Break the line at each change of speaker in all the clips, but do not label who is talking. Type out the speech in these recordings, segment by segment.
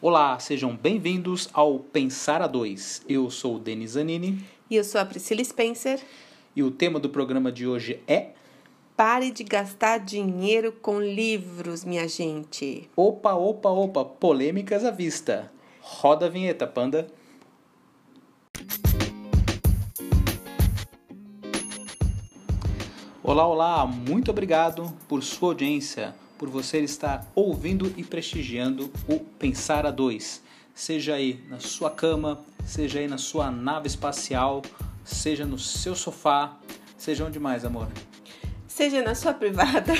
Olá, sejam bem-vindos ao Pensar a Dois. Eu sou o Denis Zanini.
E eu sou a Priscila Spencer.
E o tema do programa de hoje é.
Pare de gastar dinheiro com livros, minha gente.
Opa, opa, opa, polêmicas à vista. Roda a vinheta, panda. Olá, olá, muito obrigado por sua audiência, por você estar ouvindo e prestigiando o Pensar a Dois. Seja aí na sua cama, seja aí na sua nave espacial, seja no seu sofá, seja onde mais, amor?
Seja na sua privada.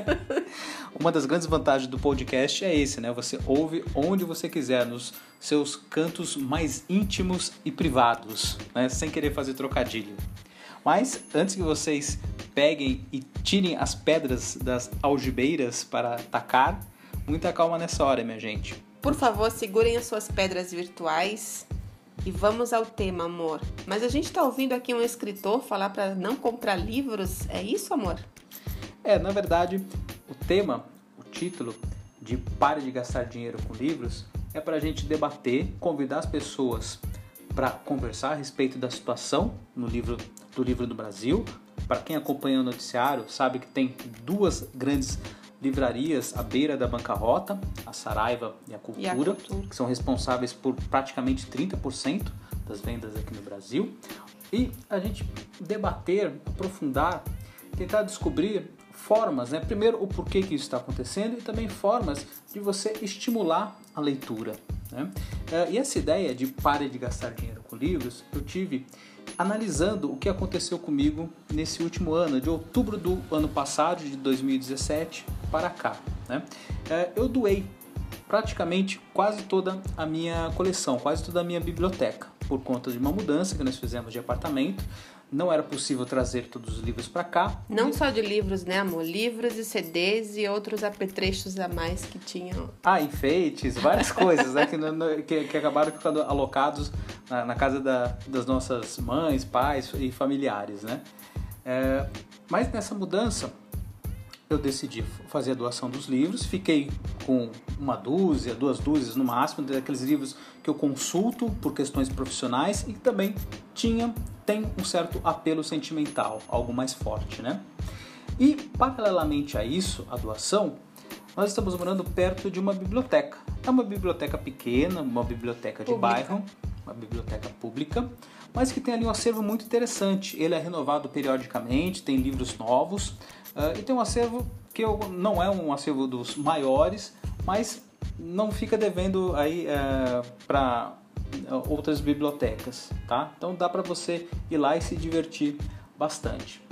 Uma das grandes vantagens do podcast é esse, né? Você ouve onde você quiser, nos seus cantos mais íntimos e privados, né? Sem querer fazer trocadilho. Mas antes que vocês peguem e tirem as pedras das algibeiras para atacar, muita calma nessa hora, minha gente.
Por favor, segurem as suas pedras virtuais e vamos ao tema, amor. Mas a gente está ouvindo aqui um escritor falar para não comprar livros, é isso, amor?
É, na verdade, o tema, o título de Pare de Gastar Dinheiro com Livros é para a gente debater, convidar as pessoas para conversar a respeito da situação no livro do livro do Brasil. Para quem acompanha o noticiário, sabe que tem duas grandes livrarias à beira da bancarrota, a Saraiva e a Cultura,
E a Cultura.
que são responsáveis por praticamente 30% das vendas aqui no Brasil. E a gente debater, aprofundar, tentar descobrir formas, né? Primeiro, o porquê que isso está acontecendo e também formas de você estimular a leitura. Né? Eh, E essa ideia de pare de gastar dinheiro com livros, eu tive analisando o que aconteceu comigo nesse último ano, de outubro do ano passado, de 2017, para cá. Né? Eh, Eu doei praticamente quase toda a minha coleção, quase toda a minha biblioteca, por conta de uma mudança que nós fizemos de apartamento. Não era possível trazer todos os livros para cá.
Não só de livros, né, amor? Livros e CDs e outros apetrechos a mais que tinham.
Ah, enfeites, várias coisas né, que, que- que acabaram ficando alocados na, na casa da- das nossas mães, pais e familiares. Né? É, mas nessa mudança, eu decidi fazer a doação dos livros. Fiquei com uma dúzia, duas dúzias no máximo, daqueles livros que eu consulto por questões profissionais e que também tinha, tem um certo apelo sentimental, algo mais forte. Né? E, paralelamente a isso, a doação, nós estamos morando perto de uma biblioteca. É uma biblioteca pequena, uma biblioteca de
Pública.
bairro, uma biblioteca pública, mas que tem ali um acervo muito interessante. Ele é renovado periodicamente, tem livros novos ah, e tem um acervo que eu, não é um acervo dos maiores, mas não fica devendo aí para outras bibliotecas, tá? Então dá para você ir lá e se divertir bastante.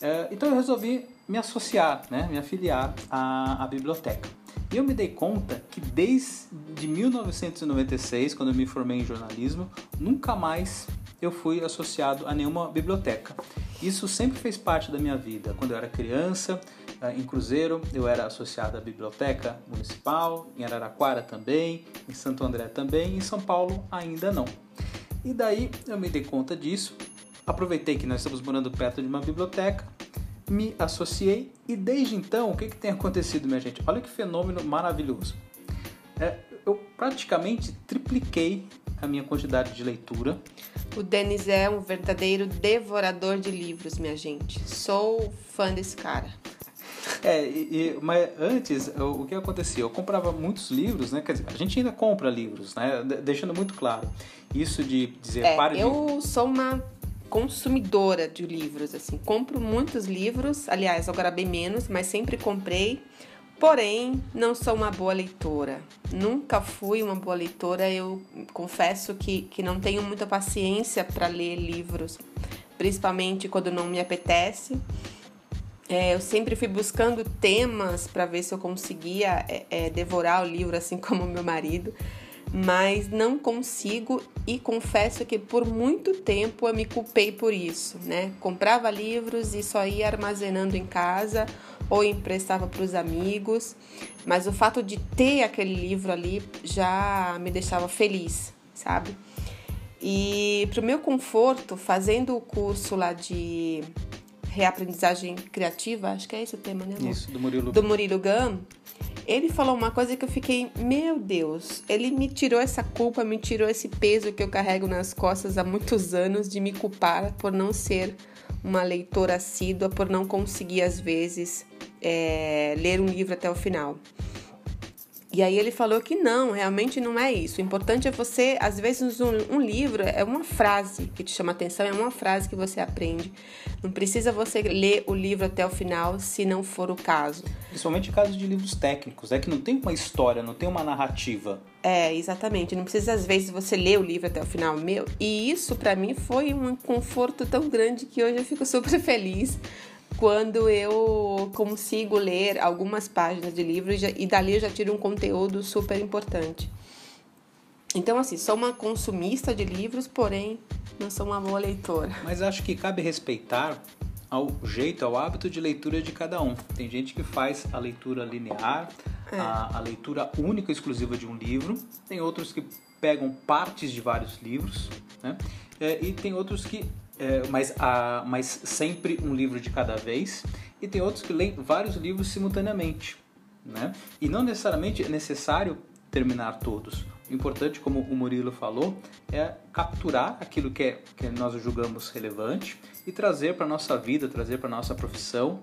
É, então eu resolvi me associar, né, me afiliar à, à biblioteca. E eu me dei conta que desde 1996, quando eu me formei em jornalismo, nunca mais eu fui associado a nenhuma biblioteca. Isso sempre fez parte da minha vida. Quando eu era criança, eh, em Cruzeiro, eu era associado à biblioteca municipal, em Araraquara também, em Santo André também, em São Paulo ainda não. E daí eu me dei conta disso, aproveitei que nós estamos morando perto de uma biblioteca, me associei e desde então o que, que tem acontecido, minha gente? Olha que fenômeno maravilhoso. É, eu praticamente tripliquei a minha quantidade de leitura.
O Denis é um verdadeiro devorador de livros, minha gente. Sou fã desse cara.
É, e- mas antes, o, que acontecia? Eu comprava muitos livros, né? Quer dizer, a gente ainda compra livros, né? De- Deixando muito claro. Isso de dizer,
É,
pare de...
eu sou uma consumidora de livros, assim. Compro muitos livros, aliás, agora bem menos, mas sempre comprei. Porém, não sou uma boa leitora. Nunca fui uma boa leitora. Eu confesso que, que não tenho muita paciência para ler livros, principalmente quando não me apetece. É, eu sempre fui buscando temas para ver se eu conseguia é, é, devorar o livro, assim como meu marido, mas não consigo e confesso que por muito tempo eu me culpei por isso, né? Comprava livros e só ia armazenando em casa ou emprestava para os amigos, mas o fato de ter aquele livro ali já me deixava feliz, sabe? E para o meu conforto, fazendo o curso lá de reaprendizagem criativa, acho que é esse o tema, né, amor?
Isso, do Murilo.
do Murilo Gun, Ele falou uma coisa que eu fiquei, meu Deus, ele me tirou essa culpa, me tirou esse peso que eu carrego nas costas há muitos anos de me culpar por não ser uma leitora assídua, por não conseguir às vezes é, ler um livro até o final. E aí ele falou que não, realmente não é isso. O importante é você, às vezes, um, um, livro é uma frase que te chama atenção, é uma frase que você aprende. Não precisa você ler o livro até o final, se não for o caso.
Principalmente em casos de livros técnicos, é que não tem uma história, não tem uma narrativa.
É, exatamente. Não precisa, às vezes, você ler o livro até o final. Meu, e isso, para mim, foi um conforto tão grande que hoje eu fico super feliz quando eu consigo ler algumas páginas de livro e dali eu já tiro um conteúdo super importante. Então, assim, sou uma consumista de livros, porém não sou uma boa leitora.
Mas acho que cabe respeitar ao jeito, ao hábito de leitura de cada um. Tem gente que faz a leitura linear, é. a, a leitura única e exclusiva de um livro. Tem outros que pegam partes de vários livros, né? É, e tem outros que é, mas, a, mas sempre um livro de cada vez, e tem outros que leem vários livros simultaneamente. Né? E não necessariamente é necessário terminar todos. O importante, como o Murilo falou, é capturar aquilo que, é, que nós julgamos relevante e trazer para a nossa vida, trazer para a nossa profissão,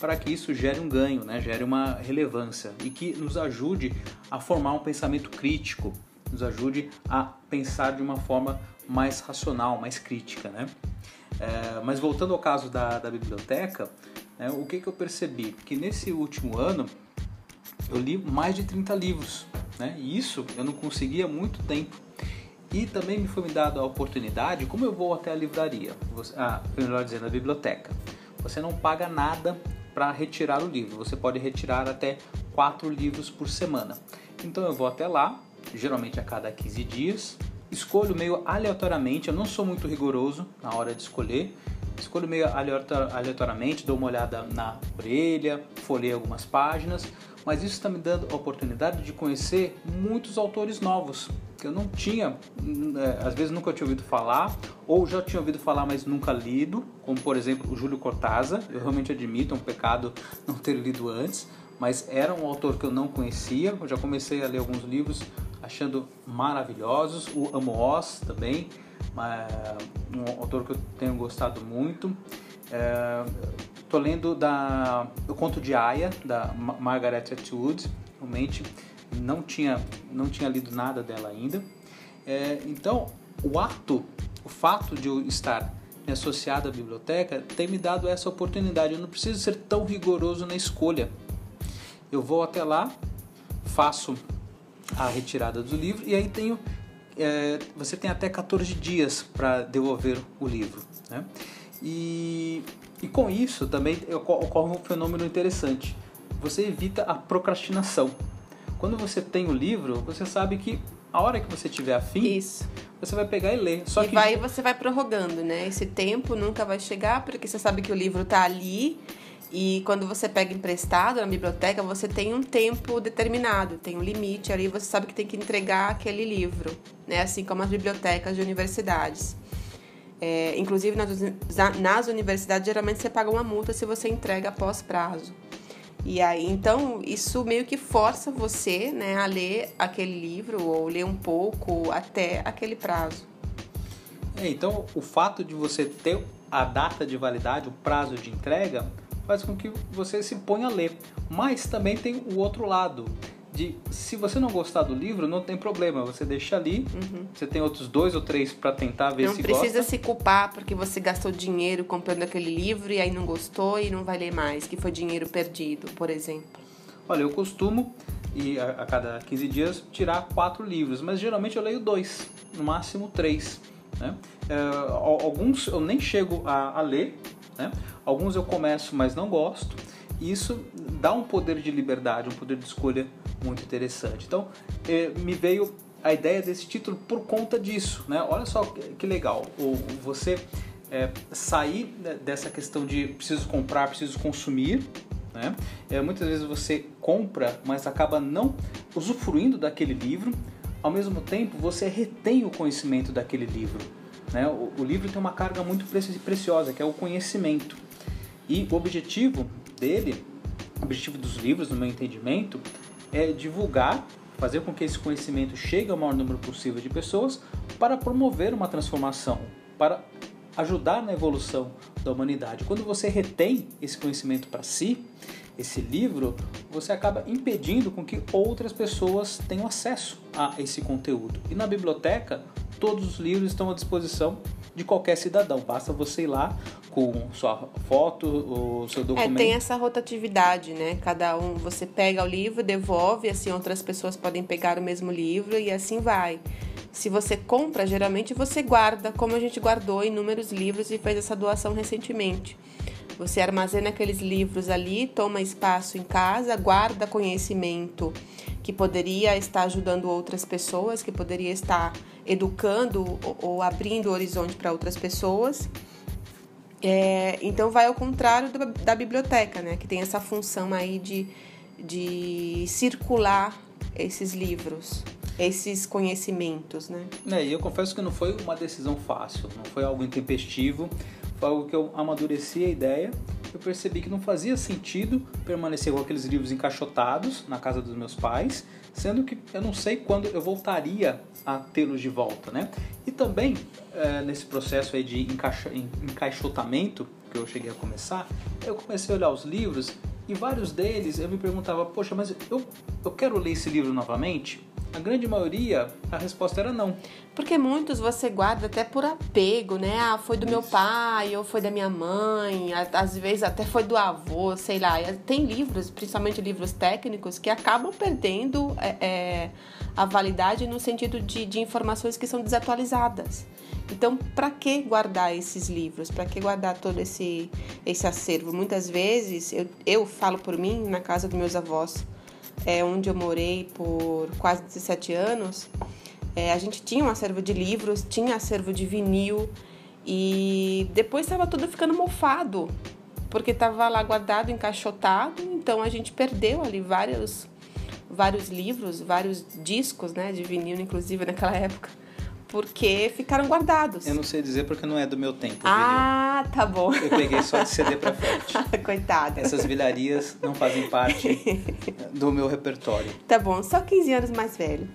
para que isso gere um ganho, né? gere uma relevância e que nos ajude a formar um pensamento crítico, nos ajude a pensar de uma forma mais racional, mais crítica. Né? É, mas voltando ao caso da, da biblioteca, né, o que, que eu percebi? Que nesse último ano eu li mais de 30 livros, né? e isso eu não conseguia há muito tempo. E também me foi me dada a oportunidade, como eu vou até a livraria, você, ah, melhor dizendo, a biblioteca, você não paga nada para retirar o livro, você pode retirar até quatro livros por semana. Então eu vou até lá, geralmente a cada 15 dias, escolho meio aleatoriamente, eu não sou muito rigoroso na hora de escolher, escolho meio aleatoriamente, dou uma olhada na orelha, folhei algumas páginas, mas isso está me dando a oportunidade de conhecer muitos autores novos que eu não tinha, é, às vezes nunca tinha ouvido falar, ou já tinha ouvido falar, mas nunca lido, como por exemplo o Júlio Cortázar. Eu realmente admito, é um pecado não ter lido antes, mas era um autor que eu não conhecia. Eu já comecei a ler alguns livros achando maravilhosos. O Amo Oz também, um autor que eu tenho gostado muito. Estou é, lendo da, o conto de Aya, da Margaret Atwood. Realmente não tinha, não tinha lido nada dela ainda. É, então, o ato, o fato de eu estar associado à biblioteca tem me dado essa oportunidade. Eu não preciso ser tão rigoroso na escolha. Eu vou até lá, faço a retirada do livro e aí tenho é, você tem até 14 dias para devolver o livro. Né? E, e com isso também ocorre um fenômeno interessante. Você evita a procrastinação. Quando você tem o livro, você sabe que a hora que você tiver afim,
Isso.
você vai pegar e ler. Só
e
que
vai, você vai prorrogando, né? Esse tempo nunca vai chegar, porque você sabe que o livro está ali e quando você pega emprestado na biblioteca, você tem um tempo determinado, tem um limite ali, você sabe que tem que entregar aquele livro, né? Assim como as bibliotecas de universidades. É, inclusive nas, nas universidades geralmente você paga uma multa se você entrega após prazo. E aí, então, isso meio que força você né, a ler aquele livro ou ler um pouco até aquele prazo.
É, então, o fato de você ter a data de validade, o prazo de entrega, faz com que você se ponha a ler. Mas também tem o outro lado, de se você não gostar do livro, não tem problema, você deixa ali, uhum. você tem outros dois ou três para tentar ver
não
se
gosta. Não precisa
se
culpar porque você gastou dinheiro comprando aquele livro e aí não gostou e não vai ler mais, que foi dinheiro perdido, por exemplo.
Olha, eu costumo, e a, a cada 15 dias, tirar quatro livros, mas geralmente eu leio dois, no máximo três. Né? É, alguns eu nem chego a, a ler, né? Alguns eu começo, mas não gosto. E isso dá um poder de liberdade, um poder de escolha muito interessante. Então, eh, me veio a ideia desse título por conta disso. Né? Olha só que legal. Você é, sair dessa questão de preciso comprar, preciso consumir. Né? É, muitas vezes você compra, mas acaba não usufruindo daquele livro. Ao mesmo tempo, você retém o conhecimento daquele livro. Né? O, o livro tem uma carga muito preciosa, que é o conhecimento. E o objetivo dele, o objetivo dos livros, no meu entendimento, é divulgar, fazer com que esse conhecimento chegue ao maior número possível de pessoas para promover uma transformação, para ajudar na evolução da humanidade. Quando você retém esse conhecimento para si, esse livro, você acaba impedindo com que outras pessoas tenham acesso a esse conteúdo. E na biblioteca, todos os livros estão à disposição de qualquer cidadão. Basta você ir lá com sua foto, o seu documento.
É, tem essa rotatividade, né? Cada um, você pega o livro, devolve, assim outras pessoas podem pegar o mesmo livro e assim vai. Se você compra, geralmente você guarda, como a gente guardou inúmeros livros e fez essa doação recentemente. Você armazena aqueles livros ali, toma espaço em casa, guarda conhecimento que poderia estar ajudando outras pessoas, que poderia estar educando ou, abrindo o horizonte para outras pessoas. É, então vai ao contrário da, da, biblioteca, né? Que tem essa função aí de, de circular esses livros esses conhecimentos, né?
É, e eu confesso que não foi uma decisão fácil, não foi algo intempestivo, algo que eu amadureci a ideia, eu percebi que não fazia sentido permanecer com aqueles livros encaixotados na casa dos meus pais, sendo que eu não sei quando eu voltaria a tê-los de volta, né? E também é, nesse processo aí de encaixa, encaixotamento que eu cheguei a começar, eu comecei a olhar os livros e vários deles eu me perguntava, poxa, mas eu, eu quero ler esse livro novamente? A grande maioria, a resposta era não.
Porque muitos você guarda até por apego, né? Ah, foi do Isso. meu pai, ou foi da minha mãe, às vezes até foi do avô, sei lá. Tem livros, principalmente livros técnicos, que acabam perdendo é, é, a validade no sentido de, de informações que são desatualizadas. Então, para que guardar esses livros? Para que guardar todo esse, esse acervo? Muitas vezes, eu, eu falo por mim, na casa dos meus avós, é, onde eu morei por quase 17 anos, é, a gente tinha um acervo de livros, tinha acervo de vinil e depois estava tudo ficando mofado, porque estava lá guardado, encaixotado, então a gente perdeu ali vários, vários livros, vários discos né, de vinil, inclusive naquela época porque ficaram guardados.
Eu não sei dizer porque não é do meu tempo.
Ah, tá bom.
Eu peguei só de CD pra frente.
Coitada.
Essas vilarias não fazem parte do meu repertório.
Tá bom, só 15 anos mais velho.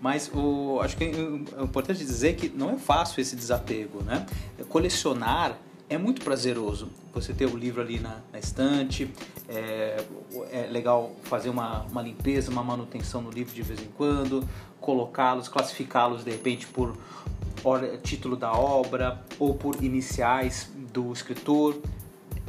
Mas o, acho que é importante dizer que não é fácil esse desapego, né? Colecionar é muito prazeroso você ter o livro ali na, na estante, é, é, legal fazer uma, uma limpeza, uma manutenção no livro de vez em quando, colocá-los, classificá-los de repente por título da obra ou por iniciais do escritor.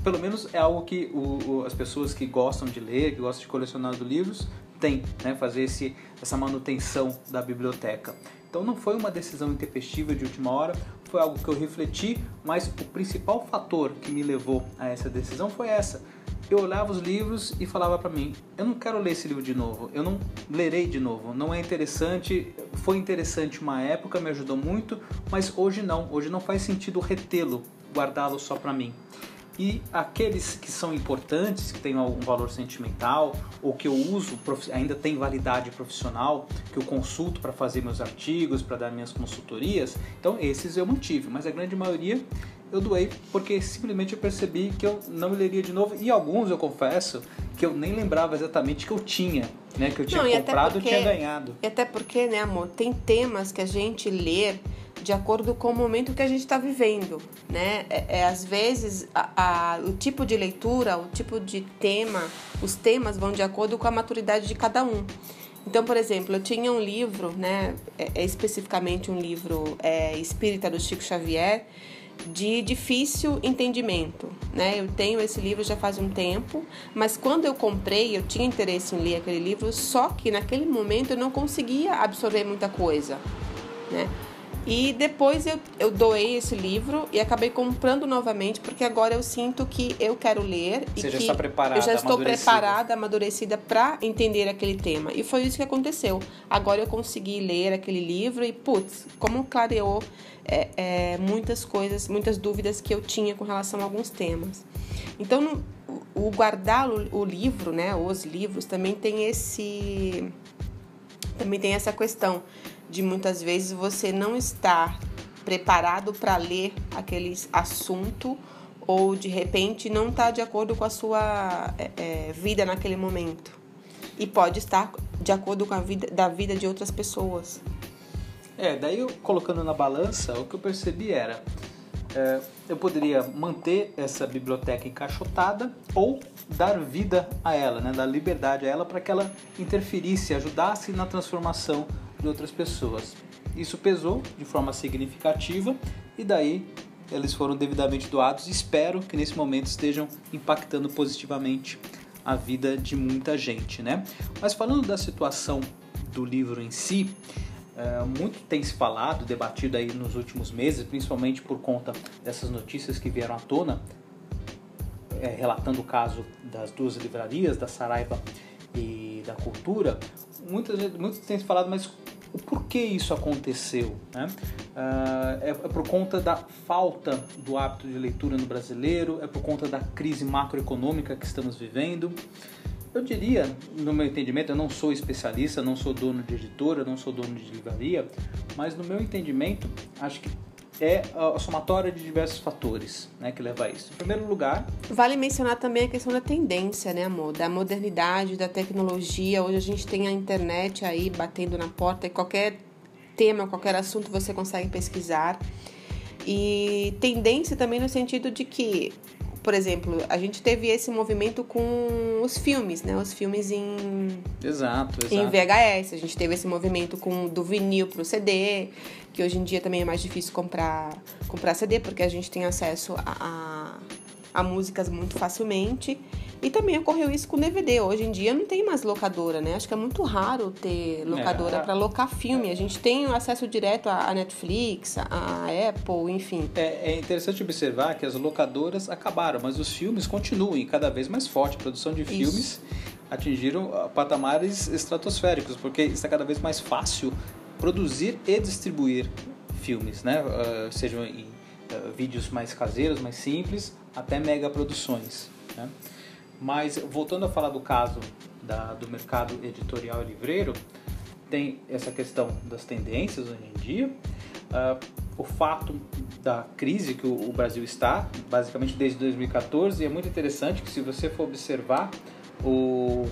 Pelo menos é algo que o, o, as pessoas que gostam de ler, que gostam de colecionar livros, têm, né? fazer esse, essa manutenção da biblioteca. Então não foi uma decisão intempestiva de última hora, foi algo que eu refleti, mas o principal fator que me levou a essa decisão foi essa. Eu olhava os livros e falava para mim: eu não quero ler esse livro de novo, eu não lerei de novo, não é interessante. Foi interessante uma época, me ajudou muito, mas hoje não, hoje não faz sentido retê-lo, guardá-lo só para mim. E aqueles que são importantes, que têm algum valor sentimental, ou que eu uso, ainda tem validade profissional, que eu consulto para fazer meus artigos, para dar minhas consultorias, então esses eu mantive, mas a grande maioria eu doei porque simplesmente eu percebi que eu não leria de novo. E alguns eu confesso que eu nem lembrava exatamente que eu tinha, né? Que eu tinha não, comprado e tinha ganhado.
E até porque, né, amor, tem temas que a gente lê de acordo com o momento que a gente está vivendo, né? É, é, às vezes a, a, o tipo de leitura, o tipo de tema, os temas vão de acordo com a maturidade de cada um. Então, por exemplo, eu tinha um livro, né? É, é especificamente um livro é, espírita do Chico Xavier de difícil entendimento, né? Eu tenho esse livro já faz um tempo, mas quando eu comprei, eu tinha interesse em ler aquele livro, só que naquele momento eu não conseguia absorver muita coisa, né? E depois eu, eu doei esse livro e acabei comprando novamente, porque agora eu sinto que eu quero ler
Você
e
já
que
está preparada,
eu já estou preparada, amadurecida para entender aquele tema. E foi isso que aconteceu. Agora eu consegui ler aquele livro e, putz, como clareou é, é, muitas coisas, muitas dúvidas que eu tinha com relação a alguns temas. Então, no, o guardar o, o livro, né, os livros, também tem esse também tem essa questão de muitas vezes você não estar preparado para ler aquele assunto ou de repente não está de acordo com a sua é, é, vida naquele momento. e pode estar de acordo com a vida da vida de outras pessoas.
É, daí eu colocando na balança, o que eu percebi era é, eu poderia manter essa biblioteca encaixotada ou dar vida a ela, né, dar liberdade a ela para que ela interferisse, ajudasse na transformação de outras pessoas. Isso pesou de forma significativa e daí eles foram devidamente doados. Espero que nesse momento estejam impactando positivamente a vida de muita gente, né? Mas falando da situação do livro em si, é, muito tem se falado, debatido aí nos últimos meses, principalmente por conta dessas notícias que vieram à tona, é, relatando o caso das duas livrarias, da Saraiva e da Cultura. Muitas, muitos têm se falado, mas o porquê isso aconteceu? Né? Uh, é, é, por conta da falta do hábito de leitura no brasileiro, é por conta da crise macroeconômica que estamos vivendo. Eu diria, no meu entendimento, eu não sou especialista, não sou dono de editora, não sou dono de livraria, mas no meu entendimento, acho que é a somatória de diversos fatores né, que leva a isso. Em primeiro lugar.
Vale mencionar também a questão da tendência, né, amor? Da modernidade, da tecnologia. Hoje a gente tem a internet aí batendo na porta e qualquer tema, qualquer assunto você consegue pesquisar. E tendência também no sentido de que por exemplo, a gente teve esse movimento com os filmes, né? Os filmes em
exato, exato.
em VHS. A gente teve esse movimento com do vinil para o CD, que hoje em dia também é mais difícil comprar comprar CD porque a gente tem acesso a, a, a músicas muito facilmente. E também ocorreu isso com DVD. Hoje em dia não tem mais locadora, né? Acho que é muito raro ter locadora é. para locar filme. A gente tem acesso direto à Netflix, à Apple, enfim.
É, é, interessante observar que as locadoras acabaram, mas os filmes continuam cada vez mais forte. A produção de filmes isso. atingiram ah, patamares estratosféricos, porque está cada vez mais fácil produzir e distribuir filmes, né? Uh, sejam em uh, vídeos mais caseiros, mais simples, até mega produções. Né? Mas voltando a falar do caso da, do mercado editorial e livreiro, tem essa questão das tendências hoje em dia, uh, o fato da crise que o, o, Brasil está, basicamente desde 2014, e é muito interessante que se você for observar o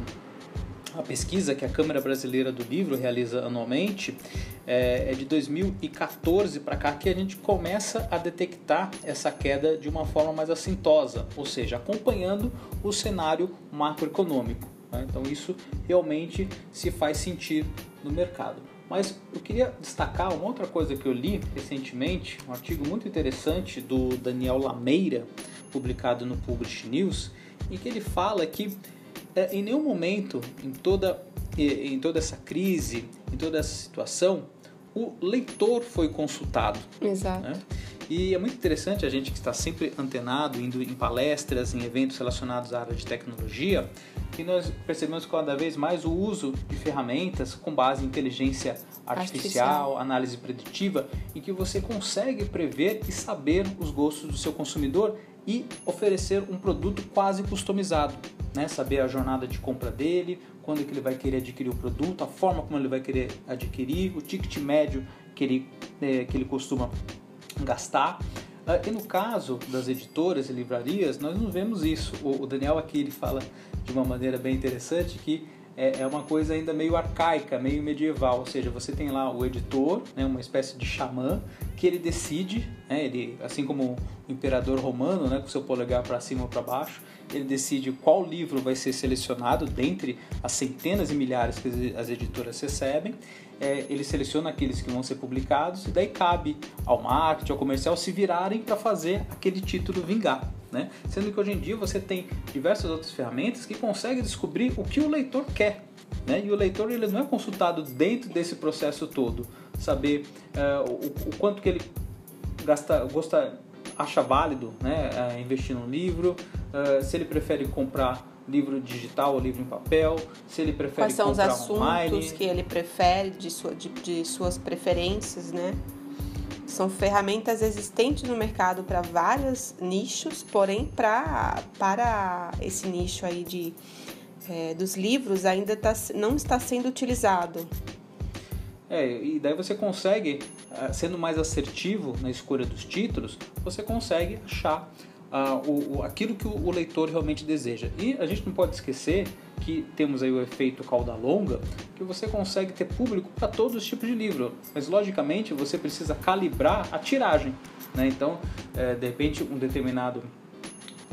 a pesquisa que a Câmara Brasileira do Livro realiza anualmente é, é de 2014 para cá que a gente começa a detectar essa queda de uma forma mais assintosa, ou seja, acompanhando o cenário macroeconômico. Né? Então isso realmente se faz sentir no mercado. Mas eu queria destacar uma outra coisa que eu li recentemente, um artigo muito interessante do Daniel Lameira, publicado no Publish News, em que ele fala que é, em nenhum momento, em toda, em toda essa crise, em toda essa situação, o leitor foi consultado.
Exato. Né?
E é muito interessante a gente que está sempre antenado, indo em palestras, em eventos relacionados à área de tecnologia, que nós percebemos cada vez mais o uso de ferramentas com base em inteligência artificial, artificial, análise preditiva, em que você consegue prever e saber os gostos do seu consumidor e oferecer um produto quase customizado, né? Saber a jornada de compra dele, quando que ele vai querer adquirir o produto, a forma como ele vai querer adquirir, o ticket médio que ele, é, que ele costuma gastar. Ah, e no caso das editoras e livrarias, nós não vemos isso. O Daniel aqui ele fala de uma maneira bem interessante que é, é uma coisa ainda meio arcaica, meio medieval, ou seja, você tem lá o editor, né, uma espécie de xamã, que ele decide, né, ele, assim como o imperador romano, né, com seu polegar para cima ou para baixo, ele decide qual livro vai ser selecionado dentre as centenas e milhares que as editoras recebem. É, ele seleciona aqueles que vão ser publicados e daí cabe ao marketing, ao comercial se virarem para fazer aquele título vingar. Né? Sendo que hoje em dia você tem diversas outras ferramentas que conseguem descobrir o que o leitor quer. Né? E o leitor ele não é consultado dentro desse processo todo, saber uh, o, o, quanto que ele gasta, gosta, acha válido né? Uh, investir num livro, uh, se ele prefere comprar livro digital ou livro em papel, se ele prefere
Quais são
os
assuntos
online.
que ele prefere, de, sua, de, de suas preferências, né? São ferramentas existentes no mercado para vários nichos, porém pra, para esse nicho aí de, é, dos livros ainda tá, não está sendo utilizado.
É, e daí você consegue, ah, sendo mais assertivo na escolha dos títulos, você consegue achar uh, o, aquilo que o, leitor realmente deseja. E a gente não pode esquecer que temos aí o efeito cauda longa, que você consegue ter público para todos os tipos de livro, mas logicamente você precisa calibrar a tiragem. Né? Então, é, de repente, um determinado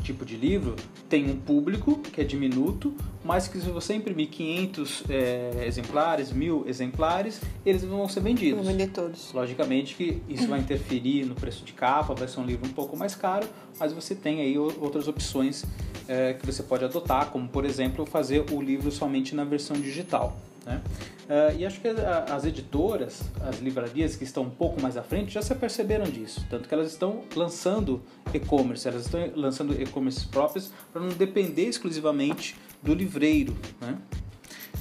tipo de livro tem um público que é diminuto, mas que se você imprimir 500 é, exemplares, mil exemplares, eles vão ser vendidos.
Vão vender todos.
Logicamente que isso vai interferir no preço de capa, vai ser um livro um pouco mais caro, mas você tem aí outras opções é, que você pode adotar, como por exemplo fazer o livro somente na versão digital. Né? Uh, e acho que as editoras, as livrarias que estão um pouco mais à frente já se perceberam disso, tanto que elas estão lançando e-commerce, elas estão lançando e-commerce próprios para não depender exclusivamente do livreiro. Né?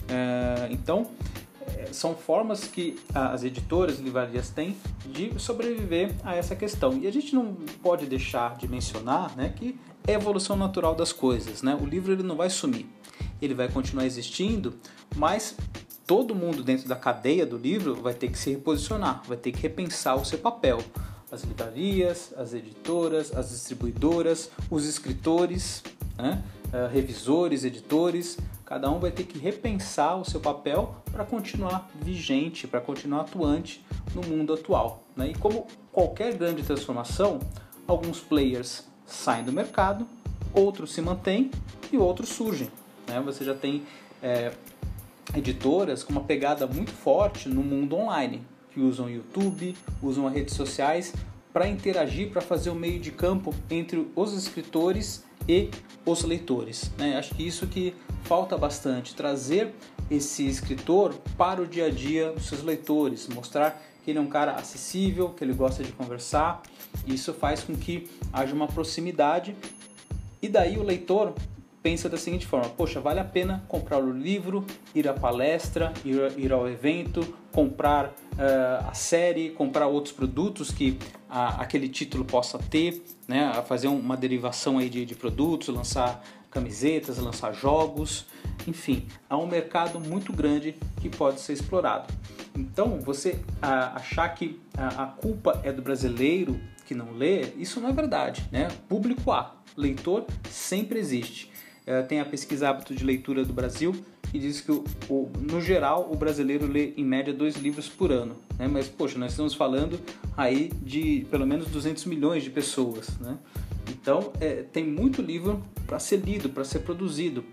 Uh, então, eh, são formas que as editoras e livrarias têm de sobreviver a essa questão. E a gente não pode deixar de mencionar né, que é a evolução natural das coisas. Né? O livro ele não vai sumir, ele vai continuar existindo, mas todo mundo dentro da cadeia do livro vai ter que se reposicionar, vai ter que repensar o seu papel. As livrarias, as editoras, as distribuidoras, os escritores, né? uh, revisores, editores, cada um vai ter que repensar o seu papel para continuar vigente, para continuar atuante no mundo atual. Né? E como qualquer grande transformação, alguns players saem do mercado, outros se mantêm e outros surgem. Né? Você já tem é, editoras com uma pegada muito forte no mundo online, que usam YouTube, usam as redes sociais para interagir, para fazer o meio de campo entre os escritores e os leitores. Né? Acho que isso que falta bastante, trazer esse escritor para o dia a dia dos seus leitores, mostrar que ele é um cara acessível, que ele gosta de conversar. Isso faz com que haja uma proximidade e daí o leitor pensa da seguinte forma: poxa, vale a pena comprar o livro, ir à palestra, ir, ir ao evento, comprar uh, a série, comprar outros produtos que uh, aquele título possa ter, né? fazer uma derivação aí de, de produtos, lançar camisetas, lançar jogos, enfim, há um mercado muito grande que pode ser explorado. Então, você achar que a culpa é do brasileiro que não lê, isso não é verdade, né? Público A, leitor sempre existe. É, tem a pesquisa hábito de leitura do Brasil que diz que o, o, no geral o brasileiro lê em média dois livros por ano, né? Mas poxa, nós estamos falando aí de pelo menos 200 milhões de pessoas, né? Então é, tem muito livro para ser lido, para ser produzido.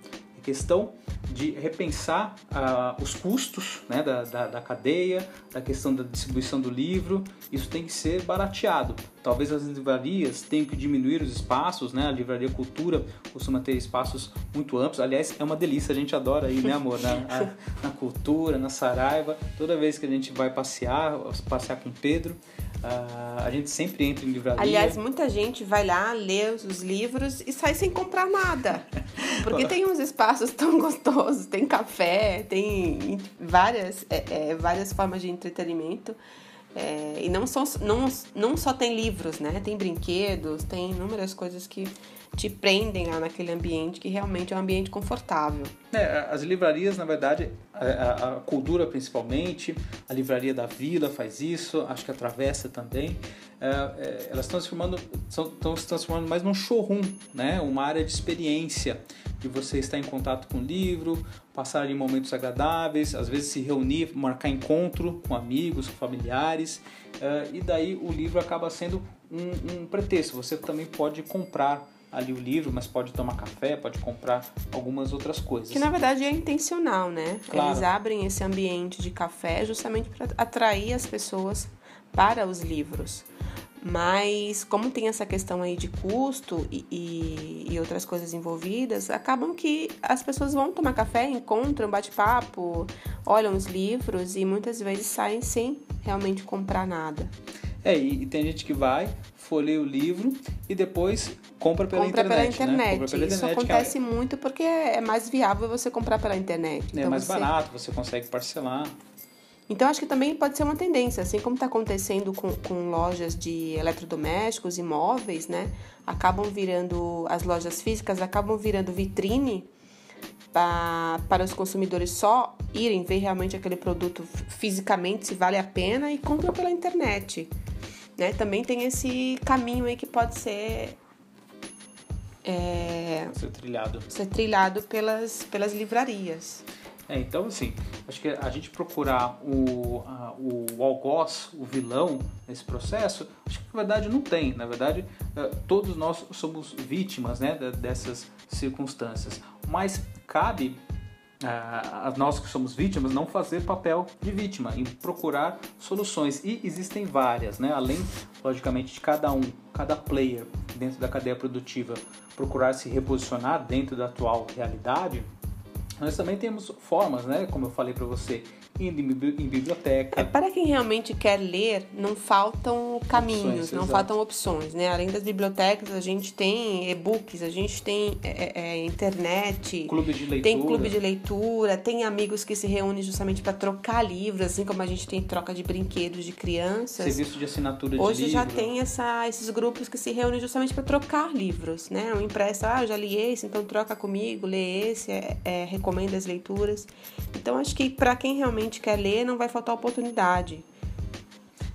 Questão de repensar ah, os custos né, da, da, da, cadeia, da questão da distribuição do livro, isso tem que ser barateado. Talvez as livrarias tenham que diminuir os espaços, né? A livraria cultura costuma ter espaços muito amplos. Aliás, é uma delícia, a gente adora ir, né, amor? Na, a, na cultura, na Saraiva. Toda vez que a gente vai passear, passear com Pedro, Uh, a gente sempre entra em livraria.
Aliás, muita gente vai lá, lê os livros e sai sem comprar nada. Porque tem uns espaços tão gostosos, tem café, tem várias, é, é, várias formas de entretenimento. É, e não só, não, não só tem livros, né? Tem brinquedos, tem inúmeras coisas que te prendem lá naquele ambiente que realmente é um ambiente confortável.
É, as livrarias, na verdade, a, a, cultura principalmente, a livraria da Vila faz isso, acho que a Travessa também. É, é, elas estão se, transformando, estão se transformando mais num showroom, né? uma área de experiência, de você estar em contato com o livro, passar em momentos agradáveis, às vezes se reunir, marcar encontro com amigos, com familiares, é, e daí o livro acaba sendo um, um pretexto. Você também pode comprar ali o livro, mas pode tomar café, pode comprar algumas outras coisas.
Que na verdade é intencional, né? Claro. Eles abrem esse ambiente de café justamente para atrair as pessoas para os livros. Mas como tem essa questão aí de custo e, e, e, outras coisas envolvidas, acabam que as pessoas vão tomar café, encontram, bate-papo, olham os livros e muitas vezes saem sem realmente comprar nada.
É, e, e tem gente que vai, folheia o livro e depois compra pela
compra
internet.
Pela internet. Né? Compra pela Isso internet, acontece é... muito porque é mais viável você comprar pela internet.
É então mais você... barato, você consegue parcelar.
Então, acho que também pode ser uma tendência, assim como está acontecendo com, com lojas de eletrodomésticos, imóveis, né? Acabam virando, as lojas físicas acabam virando vitrine para, para os consumidores só irem ver realmente aquele produto fisicamente, se vale a pena, e compram pela internet. Né? Também tem esse caminho aí que pode ser é,
ser trilhado.
ser trilhado pelas, pelas livrarias.
É, então, assim, acho que a gente procurar o, a, o algoz, o vilão nesse processo, acho que na verdade não tem. Na verdade, eh, todos nós somos vítimas né, dessas circunstâncias. Mas cabe a nós que somos vítimas não fazer papel de vítima e procurar soluções e existem várias, né? Além, logicamente, de cada um, cada player dentro da cadeia produtiva procurar se reposicionar dentro da atual realidade, nós também temos formas, né? Como eu falei para você, indo em biblioteca.
É, para quem realmente quer ler, não faltam caminhos, opções, não exato. faltam opções, né? Além das bibliotecas, a gente tem e-books, a gente tem é, é, é internet,
clube de leitura.
tem clube de leitura, tem amigos que se reúnem justamente para trocar livros, assim como a gente tem troca de brinquedos de crianças.
Serviço de assinatura de
Hoje
livro.
já tem essa, esses grupos que se reúnem justamente para trocar livros, né? Um impresso, ah, eu já li esse, então troca comigo, lê esse, é, é recomenda as leituras. Então acho que para quem realmente realmente quer ler, não vai faltar oportunidade.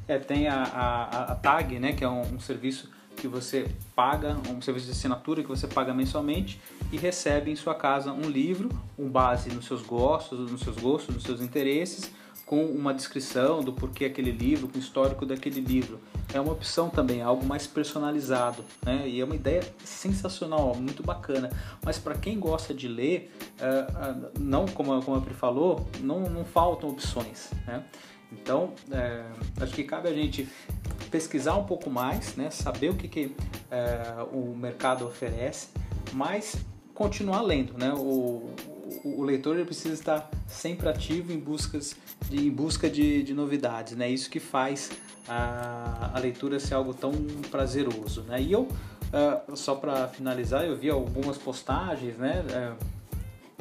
É, tem a, a, a TAG, né, que é um, um, serviço que você paga, um serviço de assinatura que você paga mensalmente e recebe em sua casa um livro, um base nos seus gostos, nos seus gostos, nos seus interesses, com uma descrição do porquê aquele livro, com o histórico daquele livro. É uma opção também, algo mais personalizado, né? E é uma ideia sensacional, muito bacana. Mas para quem gosta de ler, uh, uh, não como, como a Pri falou, não, não faltam opções, né? Então, é, acho que cabe a gente pesquisar um pouco mais, né? saber o que, que é, o mercado oferece, mas continuar lendo. Né? O, o, leitor precisa estar sempre ativo em, buscas de, em busca de, de novidades. Né? Isso que faz a, a leitura ser algo tão prazeroso. Né? E eu, uh, só para finalizar, eu vi algumas postagens, né? Uh,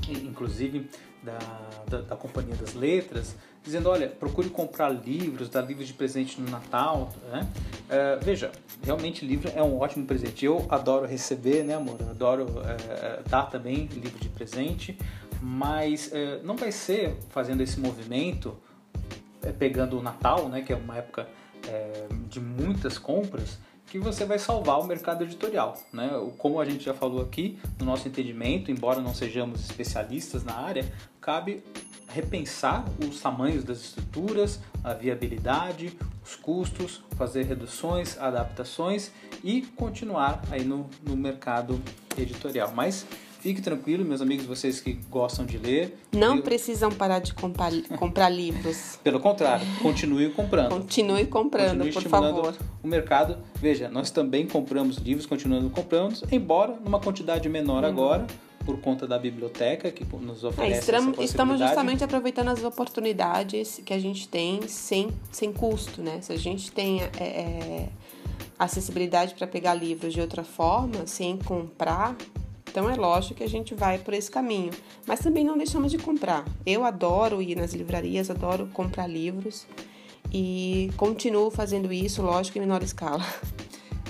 inclusive da, da, da, Companhia das Letras, dizendo, olha, procure comprar livros, dar livros de presente no Natal, né? Uh, veja, realmente livro é um ótimo presente. Eu adoro receber, né, amor? Adoro uh, dar também livro de presente, mas uh, não vai ser fazendo esse movimento, pegando o Natal, né, que é uma época de muitas compras, que você vai salvar o mercado editorial. Né? Como a gente já falou aqui, no nosso entendimento, embora não sejamos especialistas na área, cabe repensar os tamanhos das estruturas, a viabilidade, os custos, fazer reduções, adaptações e continuar aí no, no mercado editorial. Mas Fique tranquilo, meus amigos, vocês que gostam de ler.
Não eu... precisam parar de comprar, comprar livros.
Pelo contrário, continue comprando.
Continue comprando, continue por favor.
O mercado, veja, nós também compramos livros, continuando comprando, embora numa quantidade menor uhum. agora, por conta da biblioteca que nos é, oferece. É, estamos,
estamos justamente aproveitando as oportunidades que a gente tem sem, sem custo, né? Se a gente tem é, é, acessibilidade para pegar livros de outra forma, sem comprar, então é lógico que a gente vai por esse caminho, mas também não deixamos de comprar. Eu adoro ir nas livrarias, adoro comprar livros e continuo fazendo isso, lógico, em menor escala.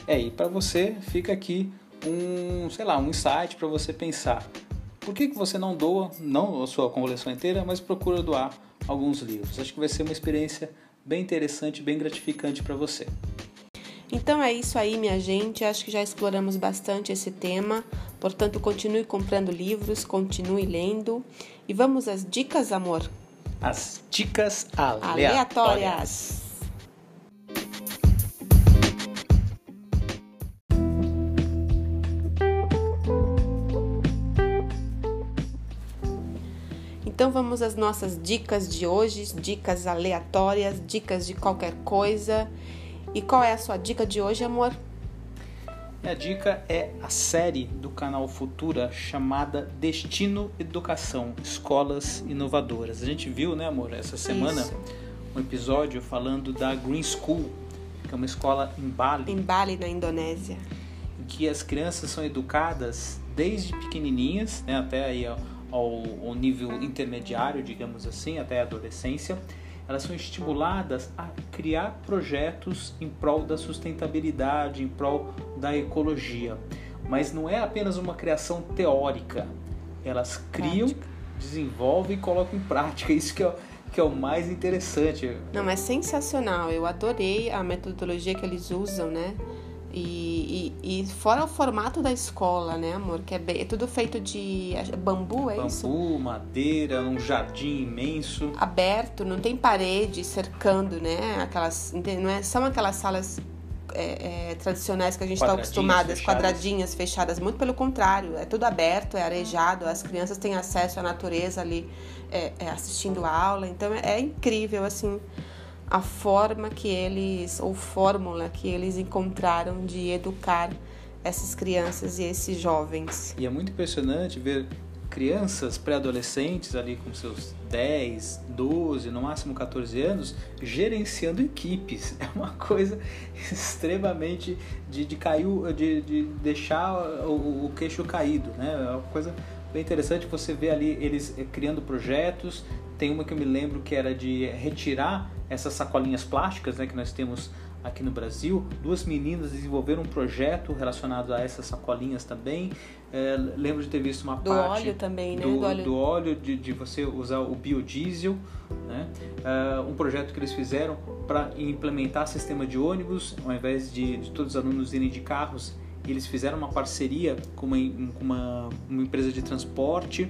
É, e para você fica aqui um, sei lá, um insight para você pensar. Por que, que você não doa, não a sua coleção inteira, mas procura doar alguns livros? Acho que vai ser uma experiência bem interessante, bem gratificante para você.
Então é isso aí, minha gente. Acho que já exploramos bastante esse tema. Portanto, continue comprando livros, continue lendo. E vamos às dicas, amor?
As dicas aleatórias. aleatórias.
Então vamos às nossas dicas de hoje, dicas aleatórias, dicas de qualquer coisa. E qual é a sua dica de hoje, amor?
Minha dica é a série do canal Futura chamada Destino Educação Escolas Inovadoras. A gente viu, né, amor, essa semana Isso. um episódio falando da Green School, que é uma escola em Bali.
Em Bali, na Indonésia.
Em que as crianças são educadas desde pequenininhas, né, até aí ao, ao nível intermediário, digamos assim, até a adolescência elas são estimuladas a criar projetos em prol da sustentabilidade, em prol da ecologia. Mas não é apenas uma criação teórica. Elas criam, prática. desenvolvem e colocam em prática. Isso que é, que é o mais interessante.
Não, é sensacional. Eu adorei a metodologia que eles usam, né? E, e, e, fora o formato da escola, né, amor? Que é, bem, é tudo feito de bambu, é
bambu,
isso?
Bambu, madeira, um jardim imenso.
Aberto, não tem parede cercando, né? Aquelas, não é, são aquelas salas é, é, tradicionais que a gente está acostumado, as quadradinhas fechadas. Muito pelo contrário, é tudo aberto, é arejado, as crianças têm acesso à natureza ali é, é assistindo a aula. Então é, é incrível, assim a forma que eles, ou fórmula que eles encontraram de educar essas crianças e esses jovens.
E é muito impressionante ver crianças pré-adolescentes ali com seus 10, 12, no máximo 14 anos, gerenciando equipes. É uma coisa extremamente de, de cair, de, de deixar o, o queixo caído, né? É uma coisa bem interessante você ver ali eles criando projetos. Tem uma que eu me lembro que era de retirar essas sacolinhas plásticas né, que nós temos aqui no Brasil. Duas meninas desenvolveram um projeto relacionado a essas sacolinhas também. É, lembro de ter visto uma
do
parte
óleo também, né?
do,
do óleo,
do óleo de, de, você usar o biodiesel, né? É, um projeto que eles fizeram para implementar sistema de ônibus, ao invés de, de todos os alunos irem de carros, eles fizeram uma parceria com uma, com uma, uma empresa de transporte,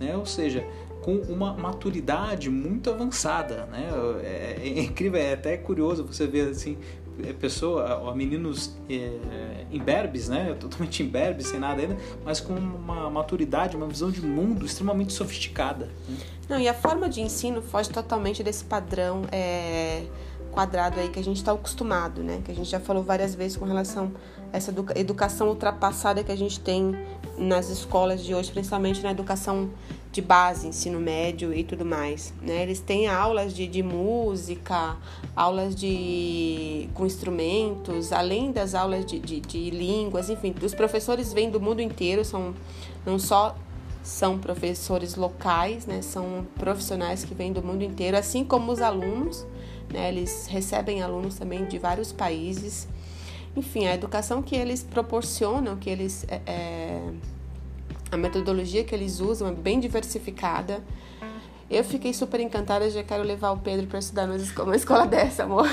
né? Ou seja, com uma maturidade muito avançada, né? É, é, incrível, é até curioso você ver assim é, pessoa, meninos é, imberbes, né? Totalmente imberbes, sem nada ainda, mas com uma maturidade, uma visão de mundo extremamente sofisticada. Né?
Não, e a forma de ensino foge totalmente desse padrão é, quadrado aí que a gente está acostumado, né? Que a gente já falou várias vezes com relação a essa educação ultrapassada que a gente tem nas escolas de hoje, principalmente na educação de base, ensino médio e tudo mais. Né? Eles têm aulas de, de música, aulas de com instrumentos, além das aulas de, de, de línguas, enfim, os professores vêm do mundo inteiro, são não só são professores locais, né? São profissionais que vêm do mundo inteiro, assim como os alunos, né? Eles recebem alunos também de vários países. Enfim, a educação que eles proporcionam, que eles é, é a metodologia que eles usam é bem diversificada. Eu fiquei super encantada, já quero levar o Pedro para estudar numa escola dessa, amor.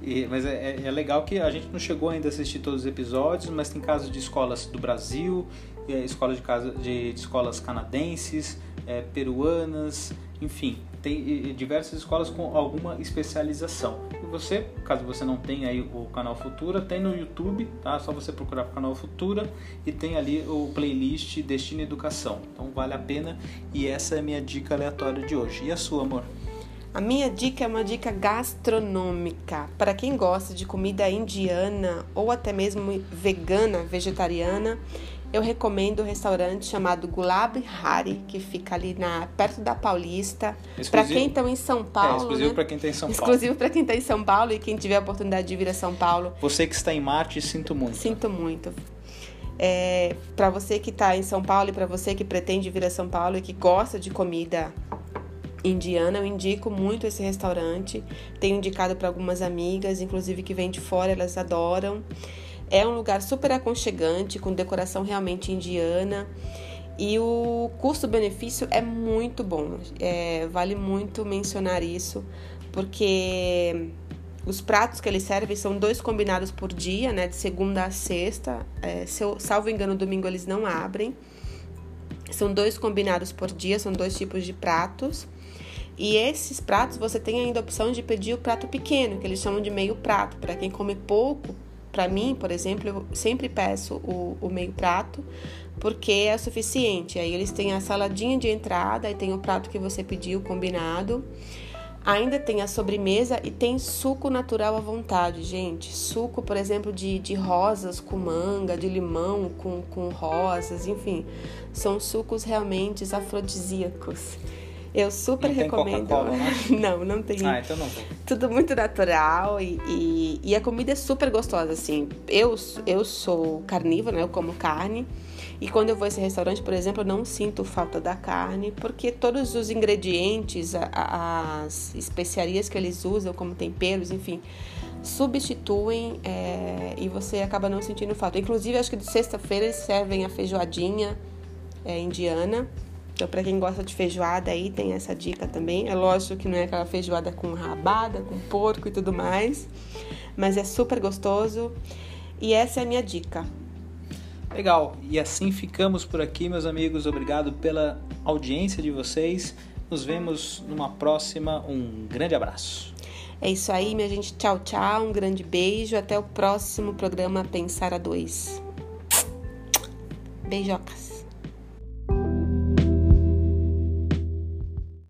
E, mas é, é, é, legal que a gente não chegou ainda a assistir todos os episódios, mas tem casos de escolas do Brasil, é, escolas de, casa, de, de escolas canadenses, é, peruanas, enfim, tem diversas escolas com alguma especialização. Você, caso você não tenha aí o canal Futura, tem no YouTube, tá? Só você procurar o canal Futura e tem ali o playlist Destino Educação. Então vale a pena e essa é a minha dica aleatória de hoje. E a sua, amor?
A minha dica é uma dica gastronômica. Para quem gosta de comida indiana ou até mesmo vegana, vegetariana, eu recomendo o um restaurante chamado Gulab Hari, que fica ali na, perto da Paulista. Para quem está em São Paulo. É,
exclusivo
né?
para quem está em São
Paulo. Exclusivo para quem está em São Paulo e quem tiver a oportunidade de vir a São Paulo.
Você que está em Marte, sinto muito.
Sinto muito. É, para você que está em São Paulo e para você que pretende vir a São Paulo e que gosta de comida indiana, eu indico muito esse restaurante. Tenho indicado para algumas amigas, inclusive que vêm de fora, elas adoram. É um lugar super aconchegante, com decoração realmente indiana. E o custo-benefício é muito bom. É, vale muito mencionar isso, porque os pratos que eles servem são dois combinados por dia, né? De segunda a sexta. É, se eu, salvo engano, domingo eles não abrem. São dois combinados por dia, são dois tipos de pratos. E esses pratos você tem ainda a opção de pedir o prato pequeno, que eles chamam de meio prato. Para quem come pouco, para mim, por exemplo, eu sempre peço o, o meio prato, porque é suficiente. Aí eles têm a saladinha de entrada, e tem o prato que você pediu combinado. Ainda tem a sobremesa e tem suco natural à vontade, gente. Suco, por exemplo, de, de rosas com manga, de limão com, com rosas, enfim. São sucos realmente afrodisíacos. Eu super
não
recomendo.
Né?
não, não tem.
Ah, então não vou.
Tudo muito natural e, e, e, a comida é super gostosa, assim. Eu, eu sou carnívora, né? Eu como carne. E quando eu vou a esse restaurante, por exemplo, eu não sinto falta da carne, porque todos os ingredientes, as especiarias que eles usam, como temperos, enfim, substituem é, e você acaba não sentindo falta. Inclusive, acho que de sexta-feira eles servem a feijoadinha é, indiana então, para quem gosta de feijoada, aí tem essa dica também. É lógico que não é aquela feijoada com rabada, com porco e tudo mais, mas é super gostoso. E essa é a minha dica.
Legal. E assim ficamos por aqui, meus amigos. Obrigado pela audiência de vocês. Nos vemos numa próxima. Um grande abraço.
É isso aí, minha gente. Tchau, tchau. Um grande beijo. Até o próximo programa Pensar a Dois. Beijocas.